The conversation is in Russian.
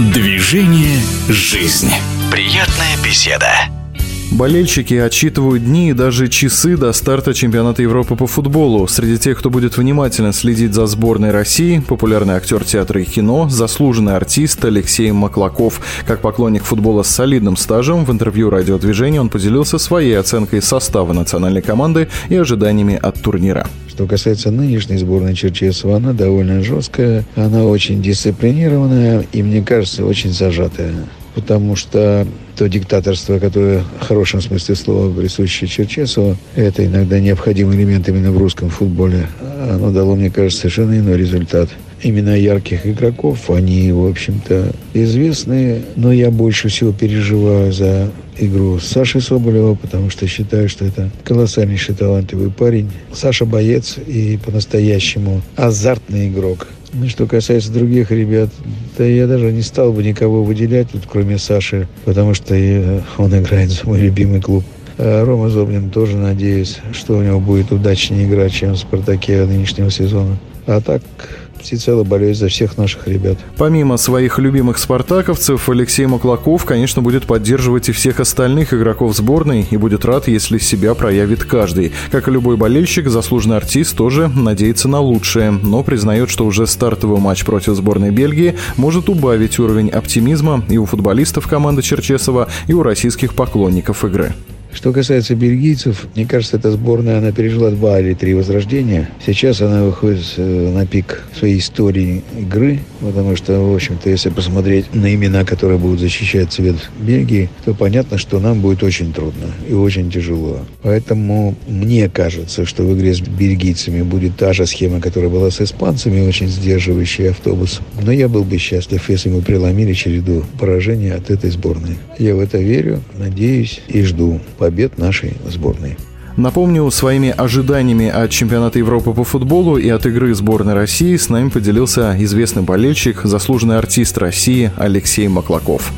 Движение «Жизнь». Приятная беседа. Болельщики отчитывают дни и даже часы до старта чемпионата Европы по футболу. Среди тех, кто будет внимательно следить за сборной России, популярный актер театра и кино, заслуженный артист Алексей Маклаков. Как поклонник футбола с солидным стажем, в интервью радиодвижения он поделился своей оценкой состава национальной команды и ожиданиями от турнира. Что касается нынешней сборной Черчесова, она довольно жесткая, она очень дисциплинированная и, мне кажется, очень зажатая потому что то диктаторство, которое в хорошем смысле слова присуще Черчесову, это иногда необходимый элемент именно в русском футболе. Оно дало, мне кажется, совершенно иной результат. Именно ярких игроков, они, в общем-то, известны, но я больше всего переживаю за игру Саши Соболева, потому что считаю, что это колоссальнейший талантливый парень. Саша боец и по-настоящему азартный игрок. Ну, что касается других ребят, да я даже не стал бы никого выделять, тут, кроме Саши, потому что он играет за мой любимый клуб. А Рома Зобнин тоже надеюсь, что у него будет удачнее игра, чем в «Спартаке» нынешнего сезона. А так, всецело болею за всех наших ребят. Помимо своих любимых спартаковцев, Алексей Маклаков, конечно, будет поддерживать и всех остальных игроков сборной и будет рад, если себя проявит каждый. Как и любой болельщик, заслуженный артист тоже надеется на лучшее, но признает, что уже стартовый матч против сборной Бельгии может убавить уровень оптимизма и у футболистов команды Черчесова, и у российских поклонников игры. Что касается бельгийцев, мне кажется, эта сборная, она пережила два или три возрождения. Сейчас она выходит э, на пик своей истории игры, потому что, в общем-то, если посмотреть на имена, которые будут защищать цвет Бельгии, то понятно, что нам будет очень трудно и очень тяжело. Поэтому мне кажется, что в игре с бельгийцами будет та же схема, которая была с испанцами, очень сдерживающий автобус. Но я был бы счастлив, если мы преломили череду поражений от этой сборной. Я в это верю, надеюсь и жду побед нашей сборной. Напомню, своими ожиданиями от чемпионата Европы по футболу и от игры сборной России с нами поделился известный болельщик, заслуженный артист России Алексей Маклаков.